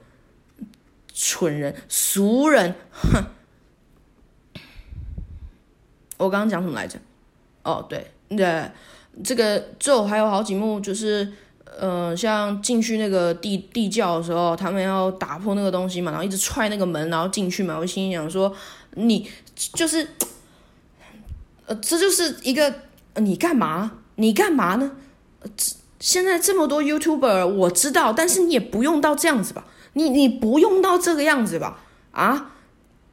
蠢人，俗人，哼，我刚刚讲什么来着？哦，对，对，这个咒还有好几幕，就是，呃，像进去那个地地窖的时候，他们要打破那个东西嘛，然后一直踹那个门，然后进去嘛。我心想说，你就是，呃，这就是一个，你干嘛？你干嘛呢？现在这么多 YouTuber，我知道，但是你也不用到这样子吧？你你不用到这个样子吧？啊？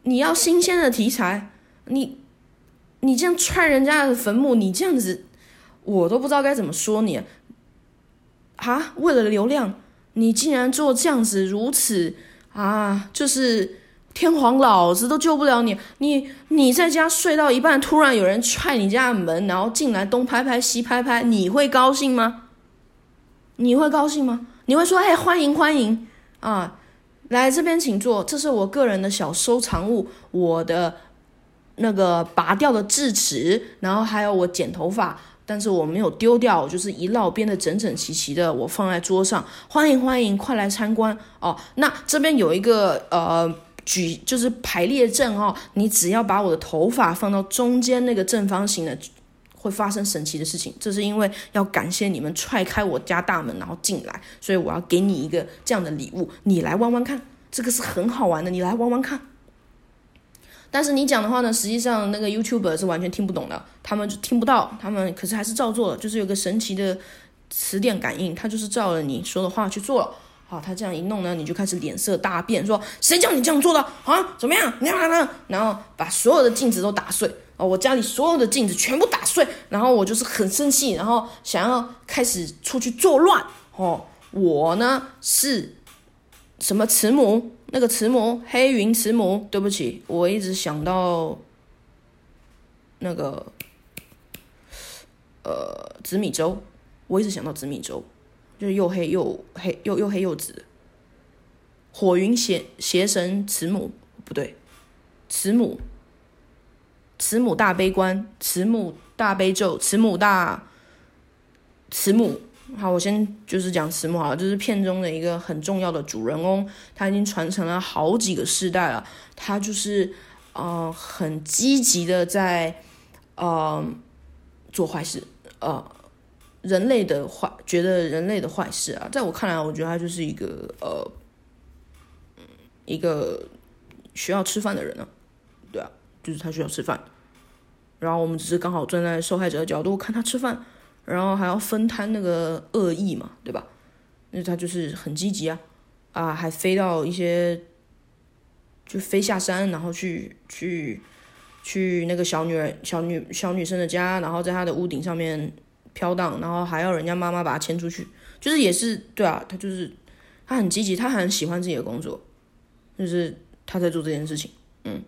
你要新鲜的题材，你。你这样踹人家的坟墓，你这样子，我都不知道该怎么说你啊！为了流量，你竟然做这样子如此啊！就是天皇老子都救不了你，你你在家睡到一半，突然有人踹你家的门，然后进来东拍拍西拍拍，你会高兴吗？你会高兴吗？你会说哎欢迎欢迎啊，来这边请坐，这是我个人的小收藏物，我的。那个拔掉的智齿，然后还有我剪头发，但是我没有丢掉，就是一摞编的整整齐齐的，我放在桌上，欢迎欢迎，快来参观哦。那这边有一个呃举，就是排列阵哦，你只要把我的头发放到中间那个正方形的会发生神奇的事情。这是因为要感谢你们踹开我家大门然后进来，所以我要给你一个这样的礼物，你来玩玩看，这个是很好玩的，你来玩玩看。但是你讲的话呢，实际上那个 YouTuber 是完全听不懂的，他们就听不到，他们可是还是照做了，就是有个神奇的磁电感应，他就是照了你说的话去做了。好，他这样一弄呢，你就开始脸色大变，说谁叫你这样做的啊？怎么样？你看看，然后把所有的镜子都打碎啊！我家里所有的镜子全部打碎，然后我就是很生气，然后想要开始出去作乱哦。我呢是什么慈母？那个慈母黑云慈母，对不起，我一直想到那个呃紫米粥，我一直想到紫米粥。就是又黑又黑又又黑又紫，火云邪邪神慈母不对，慈母，慈母大悲观，慈母大悲咒，慈母大，慈母。好，我先就是讲慈母好了，就是片中的一个很重要的主人公，他已经传承了好几个世代了，他就是呃很积极的在呃做坏事，呃。人类的坏，觉得人类的坏事啊，在我看来，我觉得他就是一个呃，一个需要吃饭的人啊，对啊，就是他需要吃饭，然后我们只是刚好站在受害者的角度看他吃饭，然后还要分摊那个恶意嘛，对吧？那他就是很积极啊，啊，还飞到一些，就飞下山，然后去去去那个小女人、小女小女生的家，然后在她的屋顶上面。飘荡，然后还要人家妈妈把她牵出去，就是也是对啊，他就是他很积极，他很喜欢自己的工作，就是他在做这件事情，嗯，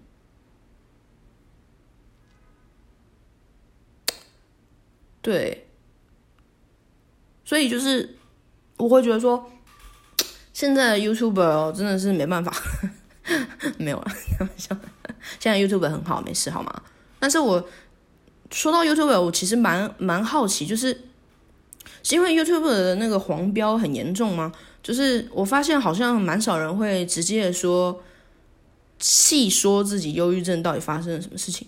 对，所以就是我会觉得说，现在 YouTuber 真的是没办法，<laughs> 没有了，开玩笑，现在 YouTuber 很好，没事好吗？但是我。说到 YouTuber，我其实蛮蛮好奇，就是是因为 YouTuber 的那个黄标很严重吗？就是我发现好像蛮少人会直接说细说自己忧郁症到底发生了什么事情。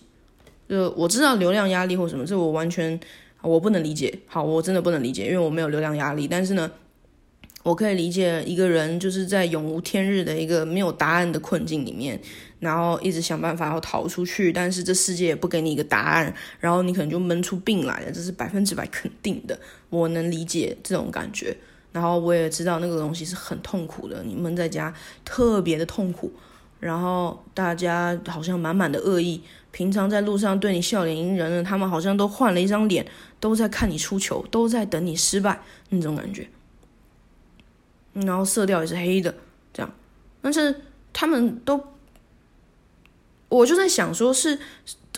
就我知道流量压力或什么，这我完全我不能理解。好，我真的不能理解，因为我没有流量压力。但是呢。我可以理解一个人就是在永无天日的一个没有答案的困境里面，然后一直想办法要逃出去，但是这世界也不给你一个答案，然后你可能就闷出病来了，这是百分之百肯定的。我能理解这种感觉，然后我也知道那个东西是很痛苦的，你闷在家特别的痛苦，然后大家好像满满的恶意，平常在路上对你笑脸迎人的，他们好像都换了一张脸，都在看你出球，都在等你失败那种感觉。然后色调也是黑的，这样，但是他们都，我就在想，说是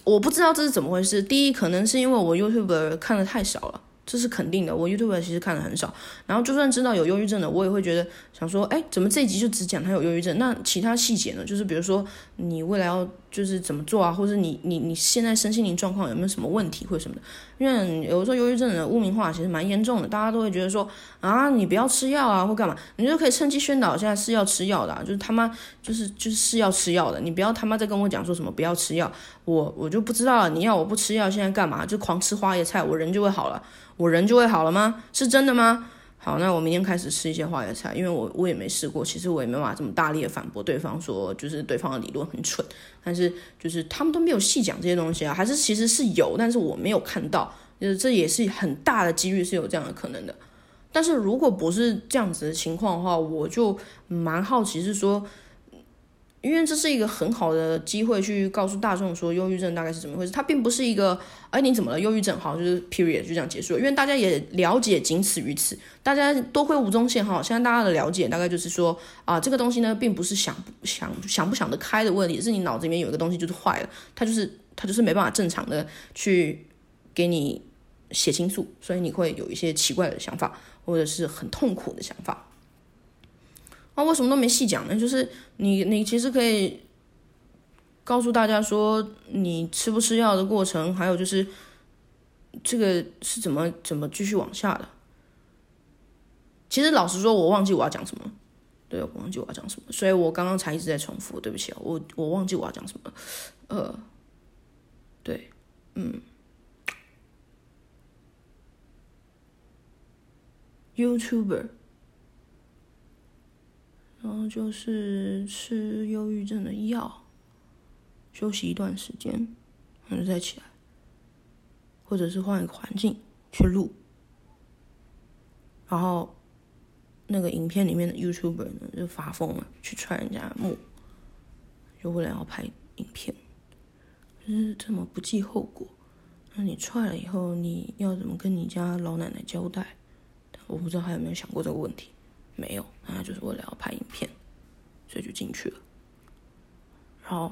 我不知道这是怎么回事。第一，可能是因为我 YouTube 看的太少了。这是肯定的，我 YouTube 其实看的很少，然后就算知道有忧郁症的，我也会觉得想说，哎，怎么这一集就只讲他有忧郁症？那其他细节呢？就是比如说你未来要就是怎么做啊，或者你你你现在身心灵状况有没有什么问题或者什么的？因为有的时候忧郁症的污名化其实蛮严重的，大家都会觉得说啊，你不要吃药啊或干嘛，你就可以趁机宣导一下是要吃药的，就是他妈就是就是是要吃药的，你不要他妈再跟我讲说什么不要吃药，我我就不知道了，你要我不吃药现在干嘛？就狂吃花椰菜，我人就会好了。我人就会好了吗？是真的吗？好，那我明天开始吃一些花椰菜，因为我我也没试过，其实我也没办法这么大力的反驳对方说，就是对方的理论很蠢。但是就是他们都没有细讲这些东西啊，还是其实是有，但是我没有看到，就是这也是很大的几率是有这样的可能的。但是如果不是这样子的情况的话，我就蛮好奇是说。因为这是一个很好的机会去告诉大众说忧郁症大概是怎么回事，它并不是一个哎你怎么了忧郁症好就是 period 就这样结束了，因为大家也了解仅此于此，大家多亏吴宗宪哈，现在大家的了解大概就是说啊这个东西呢并不是想不想想不想得开的问题，是你脑子里面有一个东西就是坏了，它就是它就是没办法正常的去给你写清素，所以你会有一些奇怪的想法或者是很痛苦的想法。啊，为什么都没细讲呢？就是你，你其实可以告诉大家说，你吃不吃药的过程，还有就是这个是怎么怎么继续往下的。其实老实说，我忘记我要讲什么，对，我忘记我要讲什么，所以我刚刚才一直在重复。对不起啊，我我忘记我要讲什么，呃，对，嗯，YouTuber。然后就是吃忧郁症的药，休息一段时间，然后再起来，或者是换一个环境去录，然后那个影片里面的 YouTuber 呢就发疯了，去踹人家墓，就为了要拍影片，就是这么不计后果。那你踹了以后，你要怎么跟你家老奶奶交代？我不知道他有没有想过这个问题，没有，那他就是为了要拍影片，所以就进去了。然后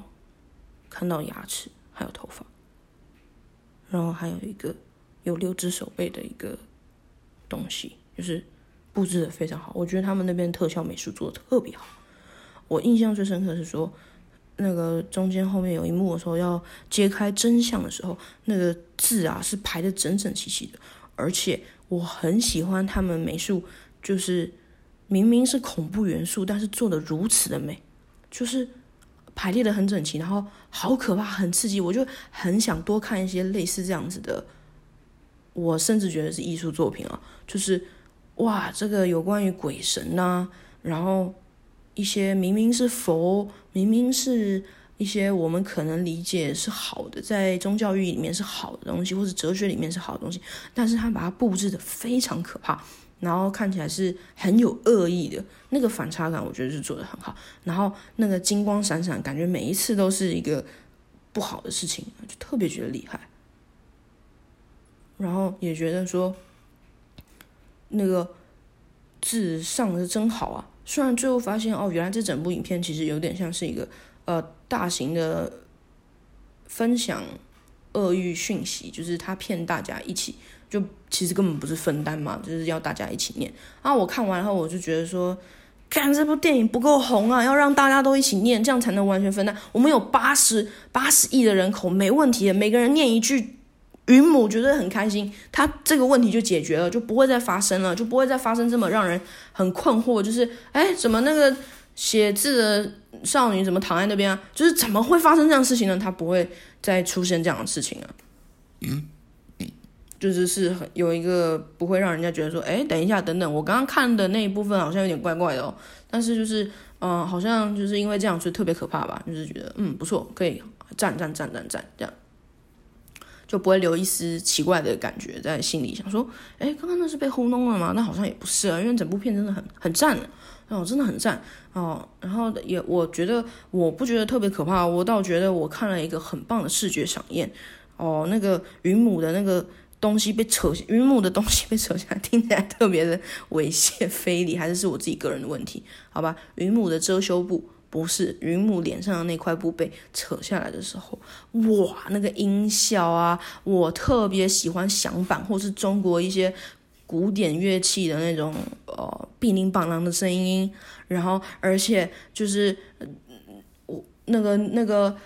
看到牙齿，还有头发，然后还有一个有六只手背的一个东西，就是布置的非常好。我觉得他们那边特效美术做的特别好。我印象最深刻是说。那个中间后面有一幕的时候，要揭开真相的时候，那个字啊是排的整整齐齐的，而且我很喜欢他们美术，就是明明是恐怖元素，但是做的如此的美，就是排列的很整齐，然后好可怕，很刺激，我就很想多看一些类似这样子的，我甚至觉得是艺术作品啊，就是哇，这个有关于鬼神呐，然后。一些明明是佛，明明是一些我们可能理解是好的，在宗教意里面是好的东西，或者哲学里面是好的东西，但是他把它布置的非常可怕，然后看起来是很有恶意的，那个反差感我觉得是做的很好，然后那个金光闪闪，感觉每一次都是一个不好的事情，就特别觉得厉害，然后也觉得说那个字上的真好啊。虽然最后发现哦，原来这整部影片其实有点像是一个呃大型的分享恶欲讯息，就是他骗大家一起，就其实根本不是分担嘛，就是要大家一起念。然后，我看完后我就觉得说，看这部电影不够红啊，要让大家都一起念，这样才能完全分担。我们有八十八十亿的人口，没问题的，每个人念一句。云母绝对很开心，他这个问题就解决了，就不会再发生了，就不会再发生这么让人很困惑，就是哎，怎么那个写字的少女怎么躺在那边啊？就是怎么会发生这样事情呢？他不会再出现这样的事情啊。嗯，就是是很有一个不会让人家觉得说，哎，等一下，等等，我刚刚看的那一部分好像有点怪怪的哦。但是就是，嗯，好像就是因为这样，所以特别可怕吧？就是觉得，嗯，不错，可以赞赞赞赞赞这样。就不会留一丝奇怪的感觉在心里，想说，哎，刚刚那是被糊弄了吗？那好像也不是啊，因为整部片真的很很赞哦，真的很赞哦。然后也我觉得我不觉得特别可怕，我倒觉得我看了一个很棒的视觉赏宴哦。那个云母的那个东西被扯下，云母的东西被扯下来，听起来特别的猥亵非礼，还是是我自己个人的问题？好吧，云母的遮羞布。不是云母脸上的那块布被扯下来的时候，哇，那个音效啊，我特别喜欢响板或是中国一些古典乐器的那种呃乒铃乓啷的声音，然后而且就是我那个那个。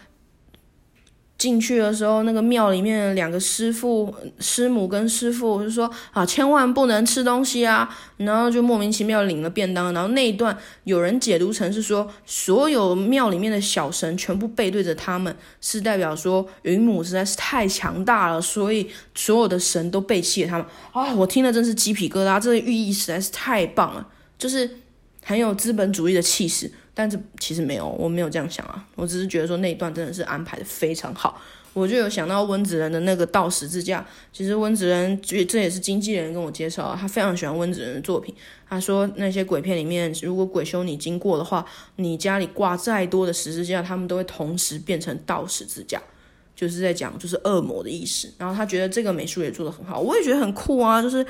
进去的时候，那个庙里面两个师傅、师母跟师傅就说啊，千万不能吃东西啊，然后就莫名其妙领了便当。然后那一段有人解读成是说，所有庙里面的小神全部背对着他们，是代表说云母实在是太强大了，所以所有的神都背弃了他们。啊，我听了真是鸡皮疙瘩，这个寓意实在是太棒了，就是很有资本主义的气势。但是其实没有，我没有这样想啊，我只是觉得说那一段真的是安排的非常好，我就有想到温子仁的那个倒十字架。其实温子仁这这也是经纪人跟我介绍，他非常喜欢温子仁的作品。他说那些鬼片里面，如果鬼修你经过的话，你家里挂再多的十字架，他们都会同时变成倒十字架，就是在讲就是恶魔的意思。然后他觉得这个美术也做的很好，我也觉得很酷啊，就是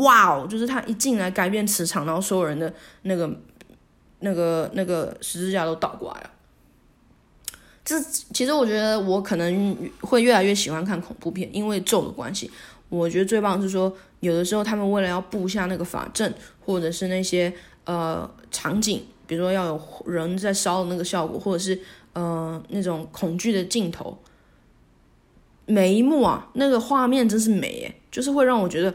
哇哦，就是他一进来改变磁场，然后所有人的那个。那个那个十字架都倒过来了，这其实我觉得我可能会越来越喜欢看恐怖片，因为咒的关系。我觉得最棒是说，有的时候他们为了要布下那个法阵，或者是那些呃场景，比如说要有人在烧的那个效果，或者是呃那种恐惧的镜头，每一幕啊，那个画面真是美诶，就是会让我觉得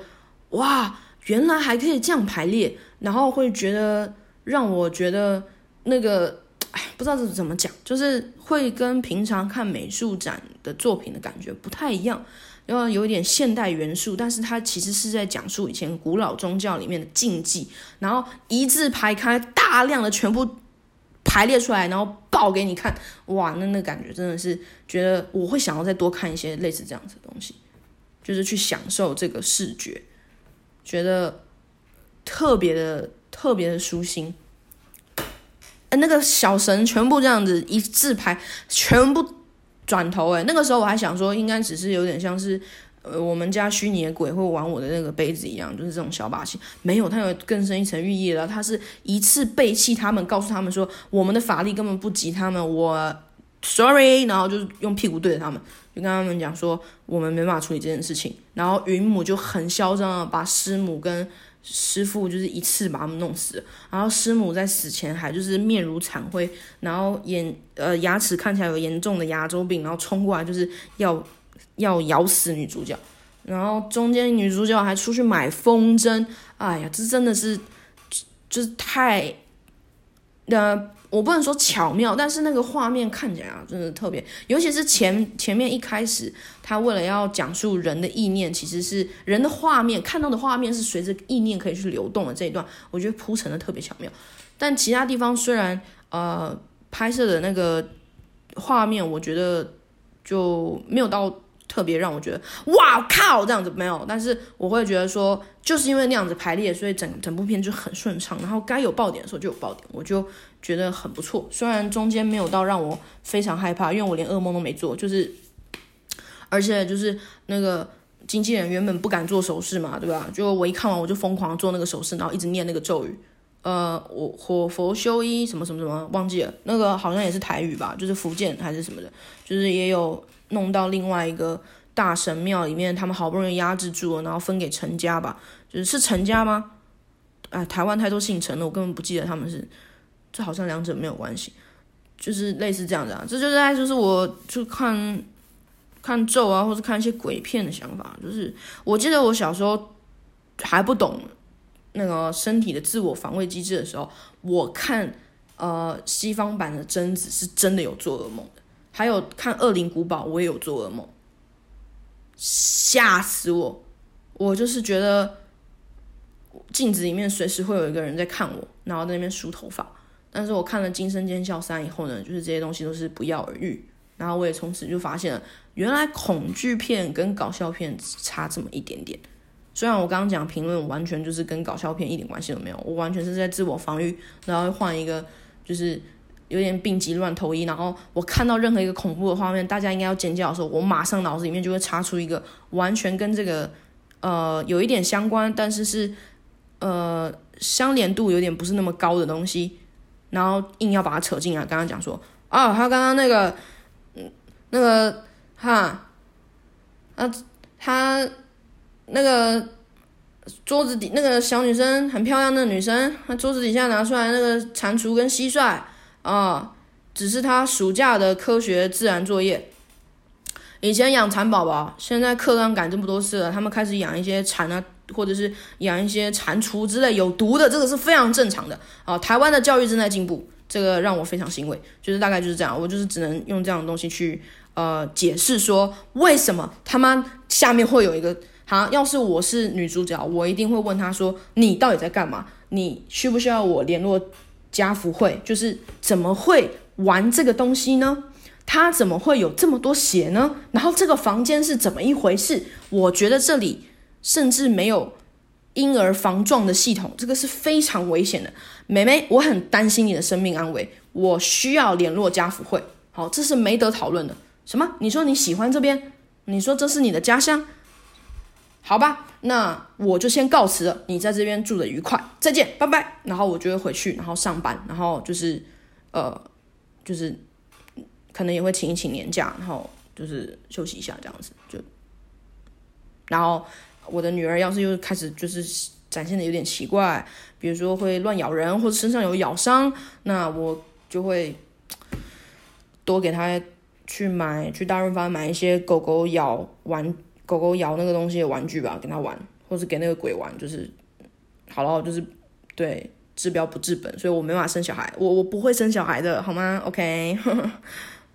哇，原来还可以这样排列，然后会觉得。让我觉得那个哎，不知道这怎么讲，就是会跟平常看美术展的作品的感觉不太一样，然后有一点现代元素，但是它其实是在讲述以前古老宗教里面的禁忌，然后一字排开，大量的全部排列出来，然后爆给你看，哇，那那感觉真的是觉得我会想要再多看一些类似这样子的东西，就是去享受这个视觉，觉得特别的特别的舒心。哎，那个小神全部这样子一字排，全部转头。哎，那个时候我还想说，应该只是有点像是，呃，我们家虚拟的鬼会玩我的那个杯子一样，就是这种小把戏。没有，它有更深一层寓意了。它是一次背弃他们，告诉他们说，我们的法力根本不及他们。我，sorry，然后就是用屁股对着他们，就跟他们讲说，我们没办法处理这件事情。然后云母就很嚣张的把师母跟。师傅就是一次把他们弄死，然后师母在死前还就是面如惨灰，然后眼呃牙齿看起来有严重的牙周病，然后冲过来就是要要咬死女主角，然后中间女主角还出去买风筝，哎呀，这真的是就是太呃。我不能说巧妙，但是那个画面看起来啊，真的特别，尤其是前前面一开始，他为了要讲述人的意念，其实是人的画面看到的画面是随着意念可以去流动的这一段，我觉得铺陈的特别巧妙。但其他地方虽然呃拍摄的那个画面，我觉得就没有到。特别让我觉得哇靠这样子没有，但是我会觉得说，就是因为那样子排列，所以整整部片就很顺畅，然后该有爆点的时候就有爆点，我就觉得很不错。虽然中间没有到让我非常害怕，因为我连噩梦都没做，就是而且就是那个经纪人原本不敢做手势嘛，对吧？就我一看完我就疯狂做那个手势，然后一直念那个咒语，呃，我火佛修一什么什么什么忘记了，那个好像也是台语吧，就是福建还是什么的，就是也有。弄到另外一个大神庙里面，他们好不容易压制住了，然后分给陈家吧，就是是陈家吗？哎，台湾太多姓陈了，我根本不记得他们是，这好像两者没有关系，就是类似这样子啊，这就是爱，就是我就看看咒啊，或者看一些鬼片的想法，就是我记得我小时候还不懂那个身体的自我防卫机制的时候，我看呃西方版的贞子是真的有做噩梦的。还有看《恶灵古堡》，我也有做噩梦，吓死我！我就是觉得镜子里面随时会有一个人在看我，然后在那边梳头发。但是我看了《惊声尖叫三》以后呢，就是这些东西都是不药而愈。然后我也从此就发现了，原来恐惧片跟搞笑片差这么一点点。虽然我刚刚讲评论完全就是跟搞笑片一点关系都没有，我完全是在自我防御，然后换一个就是。有点病急乱投医，然后我看到任何一个恐怖的画面，大家应该要尖叫的时候，我马上脑子里面就会插出一个完全跟这个呃有一点相关，但是是呃相连度有点不是那么高的东西，然后硬要把它扯进来。刚刚讲说啊，他刚刚那个嗯那个哈啊他那个桌子底那个小女生很漂亮的女生，她桌子底下拿出来那个蟾蜍跟蟋蟀。啊，只是她暑假的科学自然作业。以前养蚕宝宝，现在课纲改这么多次了，他们开始养一些蚕啊，或者是养一些蟾蜍之类有毒的，这个是非常正常的啊。台湾的教育正在进步，这个让我非常欣慰。就是大概就是这样，我就是只能用这样的东西去呃解释说，为什么他妈下面会有一个，好，要是我是女主角，我一定会问他说，你到底在干嘛？你需不需要我联络？家福会就是怎么会玩这个东西呢？他怎么会有这么多血呢？然后这个房间是怎么一回事？我觉得这里甚至没有婴儿防撞的系统，这个是非常危险的。妹妹，我很担心你的生命安危，我需要联络家福会。好，这是没得讨论的。什么？你说你喜欢这边？你说这是你的家乡？好吧，那我就先告辞了。你在这边住的愉快，再见，拜拜。然后我就会回去，然后上班，然后就是，呃，就是可能也会请一请年假，然后就是休息一下这样子。就，然后我的女儿要是又开始就是展现的有点奇怪，比如说会乱咬人或者身上有咬伤，那我就会 <tsk> 多给她去买去大润发买一些狗狗咬玩。狗狗咬那个东西的玩具吧，跟他玩，或是给那个鬼玩，就是好了，就是对，治标不治本，所以我没办法生小孩，我我不会生小孩的，好吗？OK，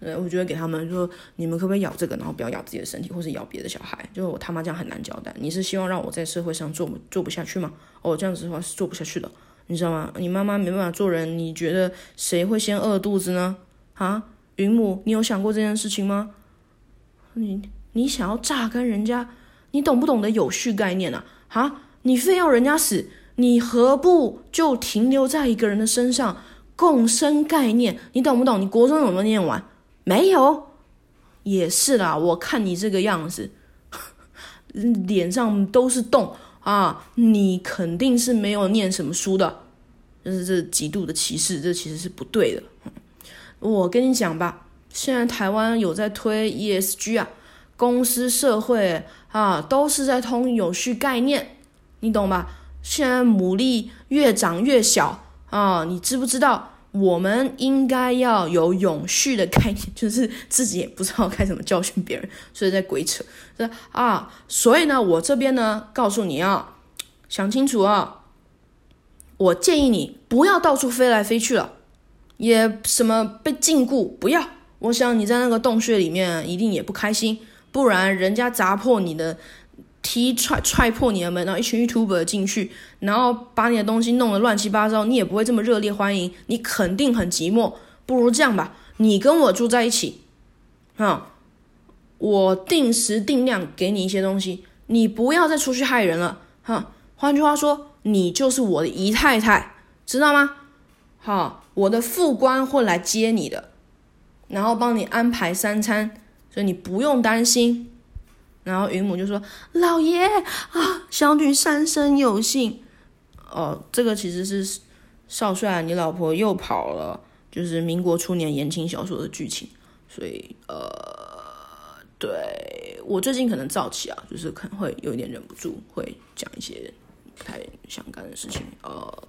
呃，<laughs> 我觉得给他们说，你们可不可以咬这个，然后不要咬自己的身体，或是咬别的小孩？就是我他妈这样很难交代。你是希望让我在社会上做做不下去吗？哦，这样子的话是做不下去的，你知道吗？你妈妈没办法做人，你觉得谁会先饿肚子呢？啊，云母，你有想过这件事情吗？你你想要榨干人家，你懂不懂得有序概念啊？啊，你非要人家死？你何不就停留在一个人的身上，共生概念？你懂不懂？你国中有没有念完？没有，也是啦。我看你这个样子，脸上都是洞啊，你肯定是没有念什么书的。就是这极度的歧视，这其实是不对的。我跟你讲吧，现在台湾有在推 ESG 啊，公司社会啊，都是在通有序概念，你懂吧？现在牡蛎越长越小啊！你知不知道？我们应该要有永续的概念，<laughs> 就是自己也不知道该怎么教训别人，所以在鬼扯。是啊，所以呢，我这边呢，告诉你啊，想清楚啊！我建议你不要到处飞来飞去了，也什么被禁锢，不要。我想你在那个洞穴里面一定也不开心，不然人家砸破你的。踢踹踹破你的门，然后一群 YouTuber 进去，然后把你的东西弄得乱七八糟，你也不会这么热烈欢迎，你肯定很寂寞。不如这样吧，你跟我住在一起，啊，我定时定量给你一些东西，你不要再出去害人了，哈。换句话说，你就是我的姨太太，知道吗？好，我的副官会来接你的，然后帮你安排三餐，所以你不用担心。然后云母就说：“老爷啊，小女三生有幸。哦，这个其实是少帅，你老婆又跑了，就是民国初年言情小说的剧情。所以，呃，对我最近可能躁起啊，就是可能会有一点忍不住，会讲一些不太想干的事情。呃。”